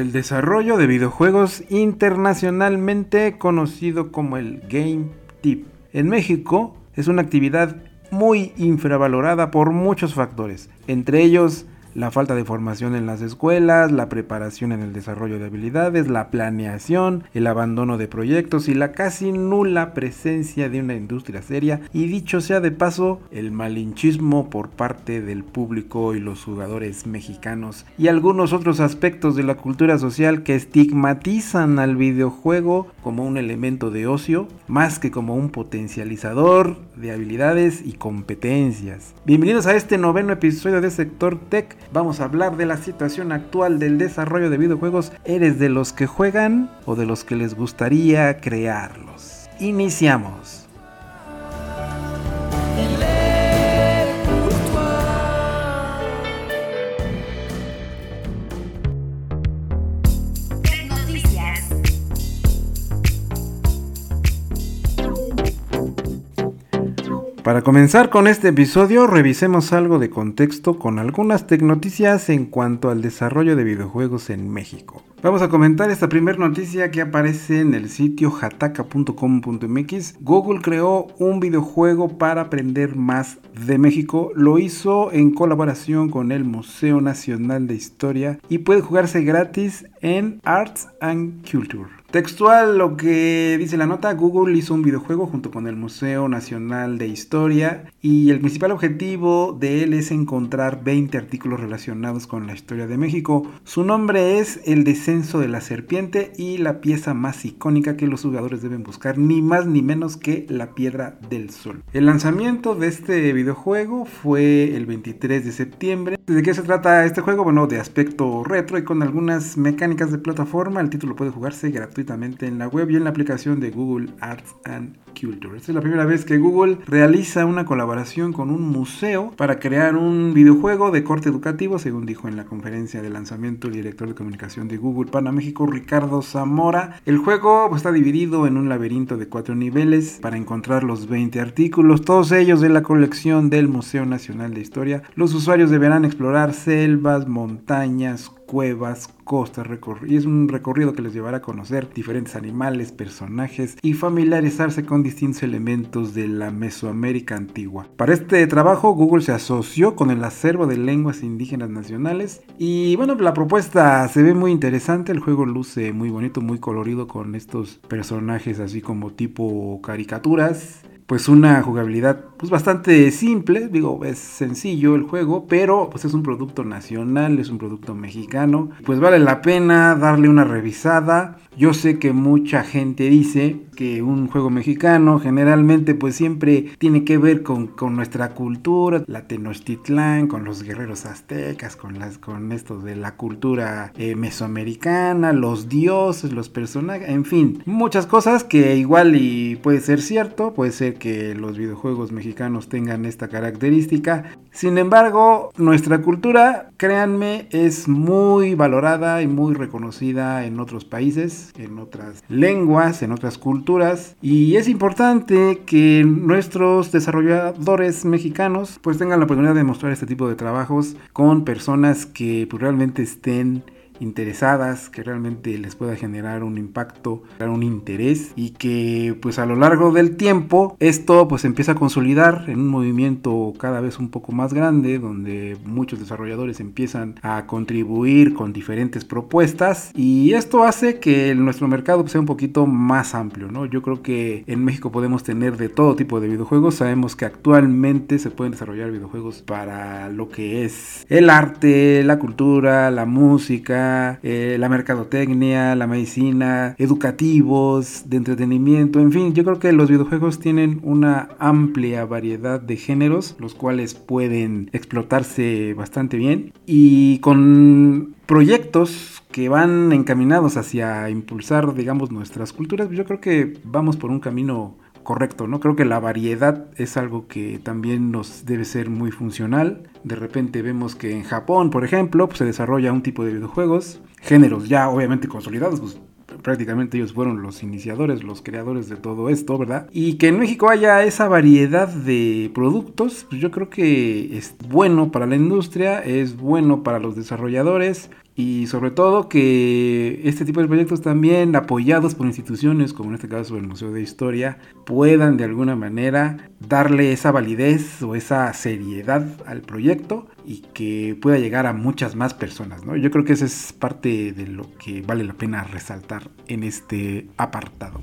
El desarrollo de videojuegos internacionalmente conocido como el Game Tip. En México es una actividad muy infravalorada por muchos factores, entre ellos la falta de formación en las escuelas, la preparación en el desarrollo de habilidades, la planeación, el abandono de proyectos y la casi nula presencia de una industria seria y dicho sea de paso, el malinchismo por parte del público y los jugadores mexicanos y algunos otros aspectos de la cultura social que estigmatizan al videojuego como un elemento de ocio más que como un potencializador de habilidades y competencias. Bienvenidos a este noveno episodio de Sector Tech vamos a hablar de la situación actual del desarrollo de videojuegos. ¿Eres de los que juegan o de los que les gustaría crearlos? Iniciamos. Para comenzar con este episodio, revisemos algo de contexto con algunas tecnoticias en cuanto al desarrollo de videojuegos en México. Vamos a comentar esta primera noticia que aparece en el sitio hataka.com.mx. Google creó un videojuego para aprender más de México. Lo hizo en colaboración con el Museo Nacional de Historia y puede jugarse gratis en Arts and Culture. Textual lo que dice la nota, Google hizo un videojuego junto con el Museo Nacional de Historia y el principal objetivo de él es encontrar 20 artículos relacionados con la historia de México. Su nombre es El descenso de la serpiente y la pieza más icónica que los jugadores deben buscar, ni más ni menos que la piedra del sol. El lanzamiento de este videojuego fue el 23 de septiembre. ¿De qué se trata este juego? Bueno, de aspecto retro y con algunas mecánicas de plataforma. El título puede jugarse gratuitamente en la web y en la aplicación de Google Arts and Culture. Esta es la primera vez que Google realiza una colaboración con un museo para crear un videojuego de corte educativo, según dijo en la conferencia de lanzamiento el director de comunicación de Google para México, Ricardo Zamora. El juego pues, está dividido en un laberinto de cuatro niveles para encontrar los 20 artículos, todos ellos de la colección del Museo Nacional de Historia. Los usuarios deberán explorar selvas, montañas, cuevas, costas, y es un recorrido que les llevará a conocer diferentes animales, personajes y familiarizarse con distintos elementos de la Mesoamérica antigua. Para este trabajo Google se asoció con el acervo de lenguas indígenas nacionales y bueno, la propuesta se ve muy interesante, el juego luce muy bonito, muy colorido con estos personajes así como tipo caricaturas pues una jugabilidad pues bastante simple, digo, es sencillo el juego, pero pues es un producto nacional, es un producto mexicano, pues vale la pena darle una revisada. Yo sé que mucha gente dice que un juego mexicano generalmente pues siempre tiene que ver con, nuestra cultura, la Tenochtitlán, con los guerreros aztecas, con las con estos de la cultura eh, mesoamericana, los dioses, los personajes, en fin, muchas cosas que igual y puede ser cierto, puede ser que los videojuegos mexicanos tengan esta característica. Sin embargo, nuestra cultura, créanme, es muy valorada y muy reconocida en otros países, en otras lenguas, en otras culturas. Y es importante que nuestros desarrolladores mexicanos pues tengan la oportunidad de mostrar este tipo de trabajos con personas que pues, realmente estén interesadas, que realmente les pueda generar un impacto, un interés y que pues a lo largo del tiempo esto pues empieza a consolidar en un movimiento cada vez un poco más grande donde muchos desarrolladores empiezan a contribuir con diferentes propuestas y esto hace que nuestro mercado sea un poquito más amplio, ¿no? Yo creo que en México podemos tener de todo tipo de videojuegos, sabemos que actualmente se pueden desarrollar videojuegos para lo que es el arte, la cultura, la música, eh, la mercadotecnia, la medicina, educativos, de entretenimiento, en fin, yo creo que los videojuegos tienen una amplia variedad de géneros, los cuales pueden explotarse bastante bien y con proyectos que van encaminados hacia impulsar, digamos, nuestras culturas, yo creo que vamos por un camino correcto, ¿no? Creo que la variedad es algo que también nos debe ser muy funcional. De repente vemos que en Japón, por ejemplo, pues, se desarrolla un tipo de videojuegos, géneros ya obviamente consolidados, pues prácticamente ellos fueron los iniciadores, los creadores de todo esto, ¿verdad? Y que en México haya esa variedad de productos, pues yo creo que es bueno para la industria, es bueno para los desarrolladores y sobre todo que este tipo de proyectos también apoyados por instituciones como en este caso el Museo de Historia puedan de alguna manera darle esa validez o esa seriedad al proyecto y que pueda llegar a muchas más personas. ¿no? Yo creo que esa es parte de lo que vale la pena resaltar en este apartado.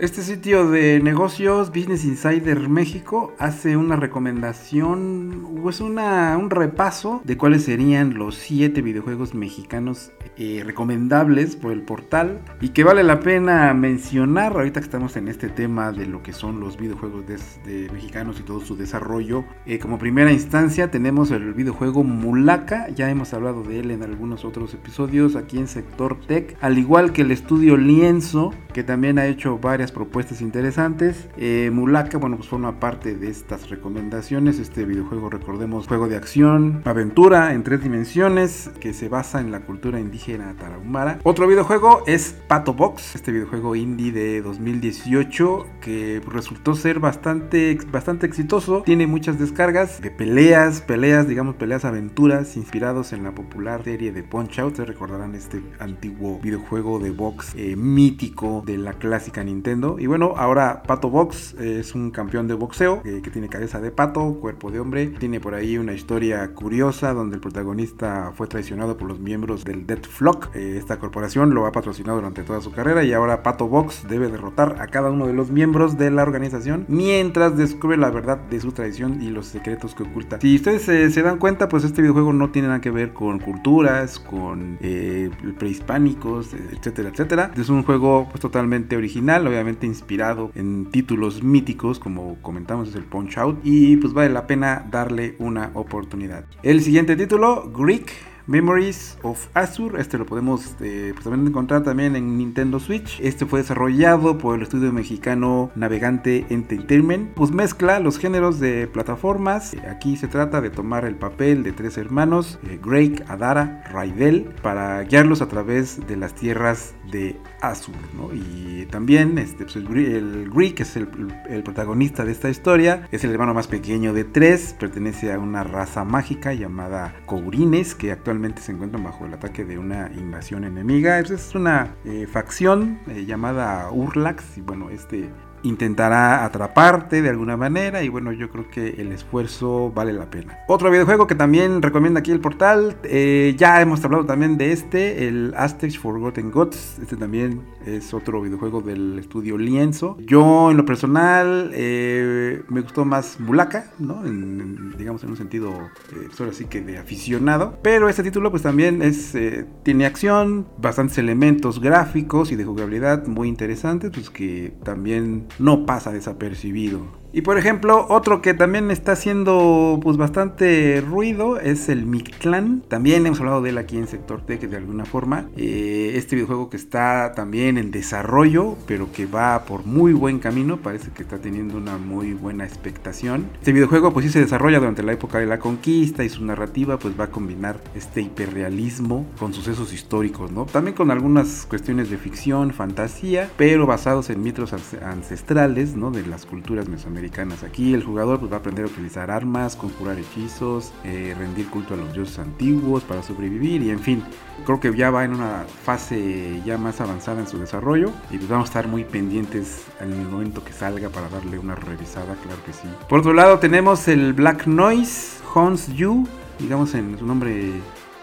Este sitio de negocios, Business Insider México, hace una recomendación, o es una, un repaso de cuáles serían los 7 videojuegos mexicanos eh, recomendables por el portal y que vale la pena mencionar ahorita que estamos en este tema de lo que son los videojuegos de, mexicanos y todo su desarrollo. Eh, como primera instancia tenemos el videojuego Mulaka, ya hemos hablado de él en algunos otros episodios aquí en Sector Tech, al igual que el estudio Lienzo, que también ha hecho varias propuestas interesantes. Eh, Mulaka, bueno, pues forma parte de estas recomendaciones. Este videojuego, recordemos, juego de acción, aventura en tres dimensiones que se basa en la cultura indígena tarahumara. Otro videojuego es Pato Box, este videojuego indie de 2018 que resultó ser bastante, bastante exitoso. Tiene muchas descargas de peleas, peleas, digamos, peleas aventuras inspirados en la popular serie de Punch Out. Se recordarán este antiguo videojuego de box eh, mítico de la clásica Nintendo y bueno, ahora Pato Box es un campeón de boxeo eh, que tiene cabeza de pato, cuerpo de hombre. Tiene por ahí una historia curiosa donde el protagonista fue traicionado por los miembros del Death Flock. Eh, esta corporación lo ha patrocinado durante toda su carrera y ahora Pato Box debe derrotar a cada uno de los miembros de la organización mientras descubre la verdad de su traición y los secretos que oculta. Si ustedes se dan cuenta, pues este videojuego no tiene nada que ver con culturas, con eh, prehispánicos, etcétera, etcétera. Es un juego pues totalmente original, obviamente inspirado en títulos míticos como comentamos es el Punch Out y pues vale la pena darle una oportunidad. El siguiente título, Greek Memories of Azur. Este lo podemos eh, pues, también encontrar también en Nintendo Switch. Este fue desarrollado por el estudio mexicano Navegante Entertainment. Pues mezcla los géneros de plataformas. Aquí se trata de tomar el papel de tres hermanos, eh, Greg, Adara, Raidel, para guiarlos a través de las tierras de Azur. Y también este, pues, el, que es el, protagonista de esta historia, es el hermano más pequeño de tres. Pertenece a una raza mágica llamada Courines, que actualmente se encuentran bajo el ataque de una invasión enemiga. Es una eh, facción eh, llamada Urlax y bueno, este intentará atraparte de alguna manera y bueno yo creo que el esfuerzo vale la pena. Otro videojuego que también recomienda aquí el portal eh, ya hemos hablado también de este el Aztec Forgotten Gods. Este también es otro videojuego del estudio Lienzo. Yo en lo personal eh, me gustó más Mulaka no digamos en un sentido eh, solo así que de aficionado. Pero este título pues también es tiene acción bastantes elementos gráficos y de jugabilidad muy interesantes pues que también no pasa desapercibido. Y por ejemplo, otro que también está haciendo pues bastante ruido es el Mictlan. También hemos hablado de él aquí en Sector Tech de alguna forma. Eh, este videojuego que está también en desarrollo, pero que va por muy buen camino. Parece que está teniendo una muy buena expectación. Este videojuego pues sí se desarrolla durante la época de la conquista y su narrativa pues va a combinar este hiperrealismo con sucesos históricos, ¿no? También con algunas cuestiones de ficción, fantasía, pero basados en mitos ancestrales, ¿no? De las culturas mesoamericanas Aquí el jugador pues, va a aprender a utilizar armas, conjurar hechizos, eh, rendir culto a los dioses antiguos para sobrevivir y en fin, creo que ya va en una fase ya más avanzada en su desarrollo y pues vamos a estar muy pendientes en el momento que salga para darle una revisada, claro que sí. Por otro lado tenemos el Black Noise Hans Yu, digamos en su nombre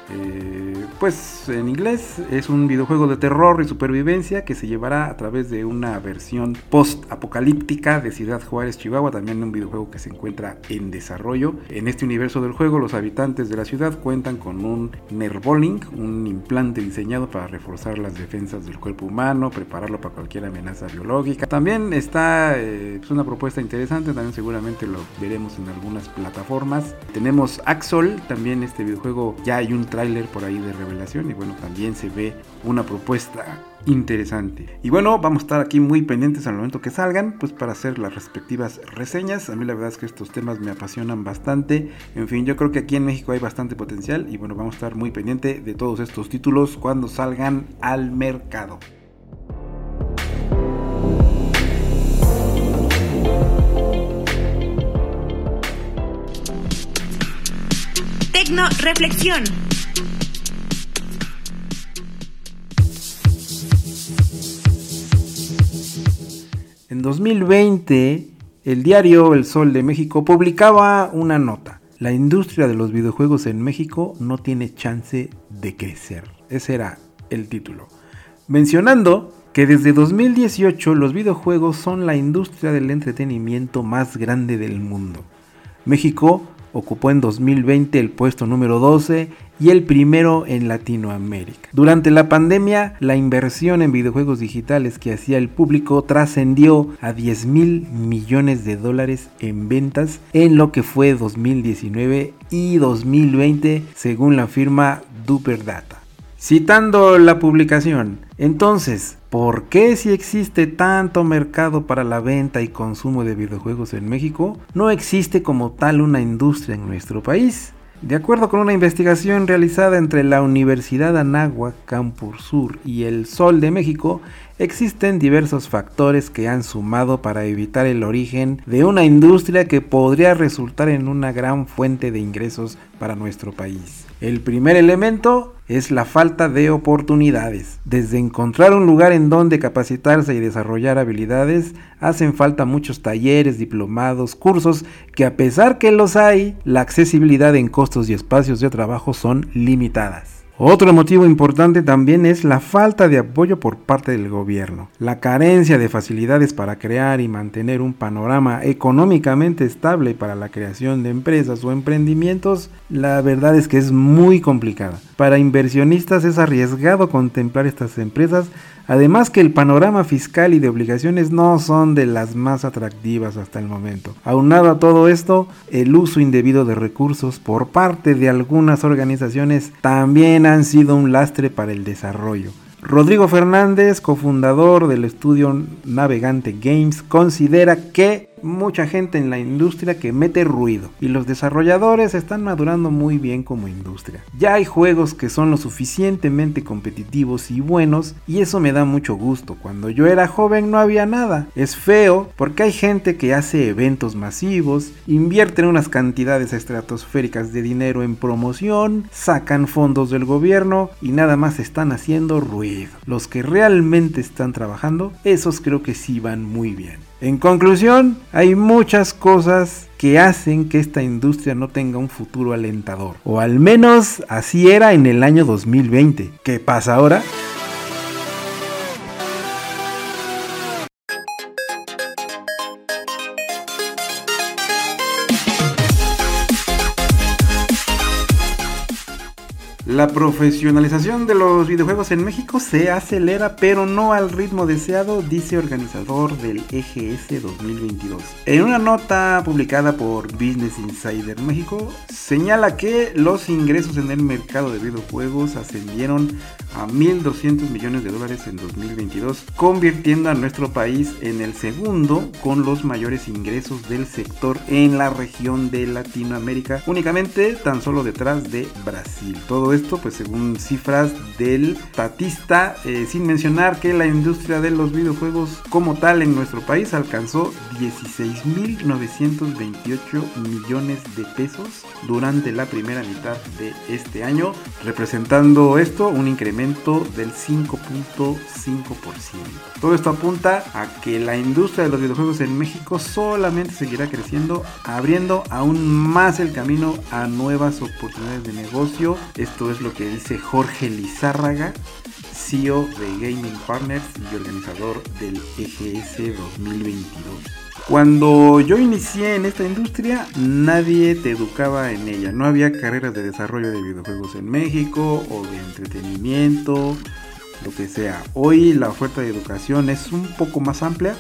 eh, pues en inglés es un videojuego de terror y supervivencia que se llevará a través de una versión post-apocalíptica de Ciudad Juárez, Chihuahua, también un videojuego que se encuentra en desarrollo. En este universo del juego, los habitantes de la ciudad cuentan con un Nervolink, un implante diseñado para reforzar las defensas del cuerpo humano, prepararlo para cualquier amenaza biológica. También está eh, pues, una propuesta interesante, también seguramente lo veremos en algunas plataformas. Tenemos Axol, también este videojuego ya hay un tráiler por ahí de revelación y bueno, también se ve una propuesta interesante. Y bueno, vamos a estar aquí muy pendientes al momento que salgan, pues para hacer las respectivas reseñas. A mí la verdad es que estos temas me apasionan bastante. En fin, yo creo que aquí en México hay bastante potencial y bueno, vamos a estar muy pendiente de todos estos títulos cuando salgan al mercado. Tecno Reflexión. 2020, el diario El Sol de México publicaba una nota. La industria de los videojuegos en México no tiene chance de crecer. Ese era el título. Mencionando que desde 2018 los videojuegos son la industria del entretenimiento más grande del mundo. México ocupó en 2020 el puesto número 12 y el primero en Latinoamérica. Durante la pandemia, la inversión en videojuegos digitales que hacía el público trascendió a 10 mil millones de dólares en ventas en lo que fue 2019 y 2020 según la firma Duper Data. Citando la publicación, entonces, ¿por qué si existe tanto mercado para la venta y consumo de videojuegos en México, no existe como tal una industria en nuestro país? De acuerdo con una investigación realizada entre la Universidad Anáhuac Campus Sur y el Sol de México, existen diversos factores que han sumado para evitar el origen de una industria que podría resultar en una gran fuente de ingresos para nuestro país. El primer elemento es la falta de oportunidades. Desde encontrar un lugar en donde capacitarse y desarrollar habilidades, hacen falta muchos talleres, diplomados, cursos que a pesar que los hay, la accesibilidad en costos y espacios de trabajo son limitadas. Otro motivo importante también es la falta de apoyo por parte del gobierno, la carencia de facilidades para crear y mantener un panorama económicamente estable para la creación de empresas o emprendimientos, la verdad es que es muy complicada. Para inversionistas es arriesgado contemplar estas empresas Además que el panorama fiscal y de obligaciones no son de las más atractivas hasta el momento. Aunado a todo esto, el uso indebido de recursos por parte de algunas organizaciones también han sido un lastre para el desarrollo. Rodrigo Fernández, cofundador del estudio Navegante Games, considera que mucha gente en la industria que mete ruido y los desarrolladores están madurando muy bien como industria. Ya hay juegos que son lo suficientemente competitivos y buenos y eso me da mucho gusto. Cuando yo era joven no había nada. Es feo porque hay gente que hace eventos masivos, invierten unas cantidades estratosféricas de dinero en promoción, sacan fondos del gobierno y nada más están haciendo ruido. Los que realmente están trabajando, esos creo que sí van muy bien. En conclusión, hay muchas cosas que hacen que esta industria no tenga un futuro alentador. O al menos así era en el año 2020. ¿Qué pasa ahora? La profesionalización de los videojuegos en México se acelera, pero no al ritmo deseado, dice organizador del EGS 2022. En una nota publicada por Business Insider México, señala que los ingresos en el mercado de videojuegos ascendieron a 1.200 millones de dólares en 2022, convirtiendo a nuestro país en el segundo con los mayores ingresos del sector en la región de Latinoamérica, únicamente tan solo detrás de Brasil. Todo esto pues según cifras del Tatista, eh, sin mencionar que la industria de los videojuegos como tal en nuestro país alcanzó 16.928 millones de pesos durante la primera mitad de este año, representando esto un incremento del 5.5%. Todo esto apunta a que la industria de los videojuegos en México solamente seguirá creciendo, abriendo aún más el camino a nuevas oportunidades de negocio. Esto es lo que dice Jorge Lizárraga, CEO de Gaming Partners y organizador del EGS 2022. Cuando yo inicié en esta industria, nadie te educaba en ella. No había carreras de desarrollo de videojuegos en México o de entretenimiento, lo que sea. Hoy la oferta de educación es un poco más amplia.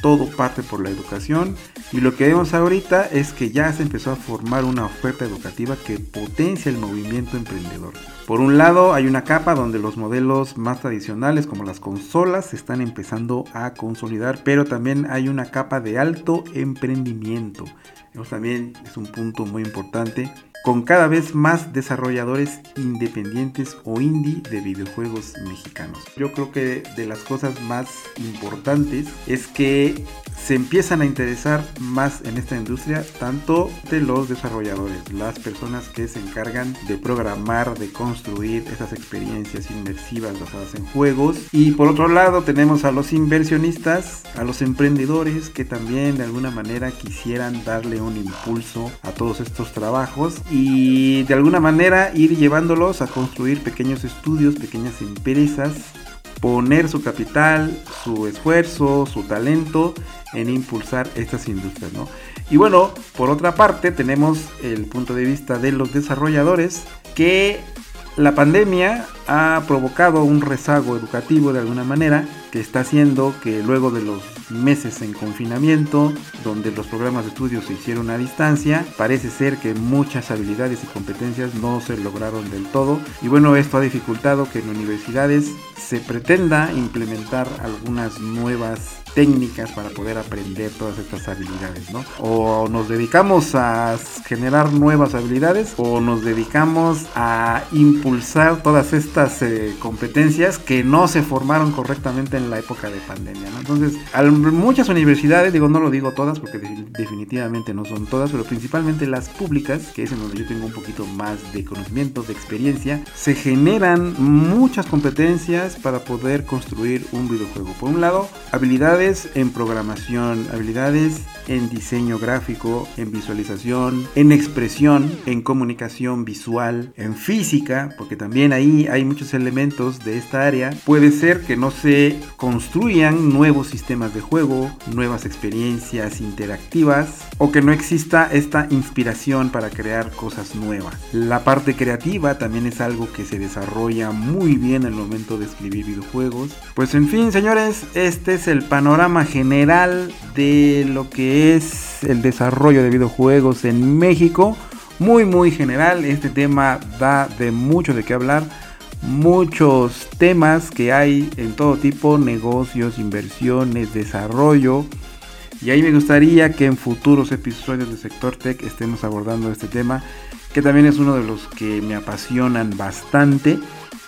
Todo parte por la educación y lo que vemos ahorita es que ya se empezó a formar una oferta educativa que potencia el movimiento emprendedor. Por un lado hay una capa donde los modelos más tradicionales como las consolas se están empezando a consolidar, pero también hay una capa de alto emprendimiento. Eso también es un punto muy importante con cada vez más desarrolladores independientes o indie de videojuegos mexicanos. Yo creo que de las cosas más importantes es que se empiezan a interesar más en esta industria, tanto de los desarrolladores, las personas que se encargan de programar, de construir esas experiencias inmersivas basadas en juegos. Y por otro lado tenemos a los inversionistas, a los emprendedores que también de alguna manera quisieran darle un impulso a todos estos trabajos y de alguna manera ir llevándolos a construir pequeños estudios, pequeñas empresas poner su capital, su esfuerzo, su talento en impulsar estas industrias, ¿no? Y bueno, por otra parte tenemos el punto de vista de los desarrolladores que la pandemia ha provocado un rezago educativo de alguna manera que está haciendo que luego de los meses en confinamiento, donde los programas de estudio se hicieron a distancia, parece ser que muchas habilidades y competencias no se lograron del todo. Y bueno, esto ha dificultado que en universidades se pretenda implementar algunas nuevas técnicas para poder aprender todas estas habilidades, ¿no? O nos dedicamos a generar nuevas habilidades o nos dedicamos a impulsar todas estas eh, competencias que no se formaron correctamente en la época de pandemia, ¿no? Entonces, muchas universidades, digo, no lo digo todas porque definitivamente no son todas, pero principalmente las públicas, que es en donde yo tengo un poquito más de conocimiento, de experiencia, se generan muchas competencias para poder construir un videojuego. Por un lado, habilidades en programación, habilidades en diseño gráfico, en visualización, en expresión, en comunicación visual, en física, porque también ahí hay muchos elementos de esta área. Puede ser que no se construyan nuevos sistemas de juego, nuevas experiencias interactivas o que no exista esta inspiración para crear cosas nuevas. La parte creativa también es algo que se desarrolla muy bien al momento de escribir videojuegos. Pues en fin, señores, este es el panorama general de lo que es el desarrollo de videojuegos en México. Muy muy general, este tema da de mucho de qué hablar. Muchos temas que hay en todo tipo, negocios, inversiones, desarrollo. Y ahí me gustaría que en futuros episodios de Sector Tech estemos abordando este tema, que también es uno de los que me apasionan bastante.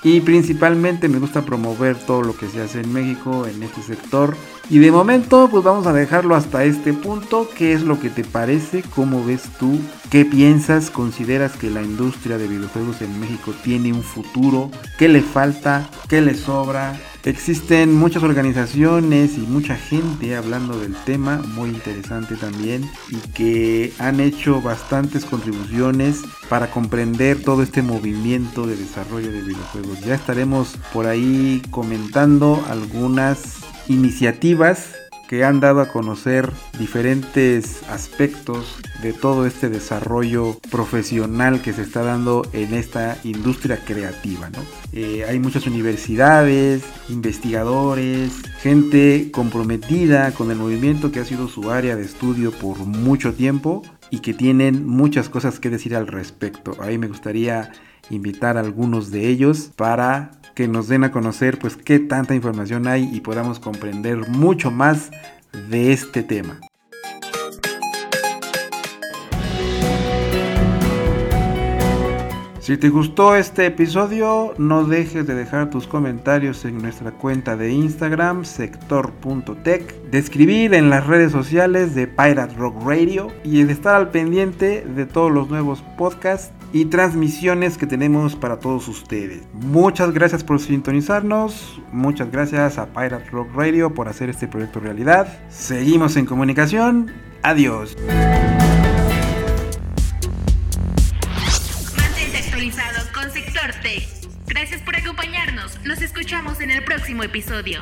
Y principalmente me gusta promover todo lo que se hace en México en este sector y de momento, pues vamos a dejarlo hasta este punto. ¿Qué es lo que te parece? ¿Cómo ves tú? ¿Qué piensas? ¿Consideras que la industria de videojuegos en México tiene un futuro? ¿Qué le falta? ¿Qué le sobra? Existen muchas organizaciones y mucha gente hablando del tema, muy interesante también, y que han hecho bastantes contribuciones para comprender todo este movimiento de desarrollo de videojuegos. Ya estaremos por ahí comentando algunas iniciativas que han dado a conocer diferentes aspectos de todo este desarrollo profesional que se está dando en esta industria creativa. Eh, hay muchas universidades, investigadores, gente comprometida con el movimiento que ha sido su área de estudio por mucho tiempo y que tienen muchas cosas que decir al respecto. Ahí me gustaría invitar a algunos de ellos para que nos den a conocer pues qué tanta información hay y podamos comprender mucho más de este tema. Si te gustó este episodio, no dejes de dejar tus comentarios en nuestra cuenta de Instagram, sector.tech, de escribir en las redes sociales de Pirate Rock Radio y de estar al pendiente de todos los nuevos podcasts y transmisiones que tenemos para todos ustedes. Muchas gracias por sintonizarnos, muchas gracias a Pirate Rock Radio por hacer este proyecto realidad. Seguimos en comunicación, adiós. Mantente actualizado con Sector Tech. Gracias por acompañarnos, nos escuchamos en el próximo episodio.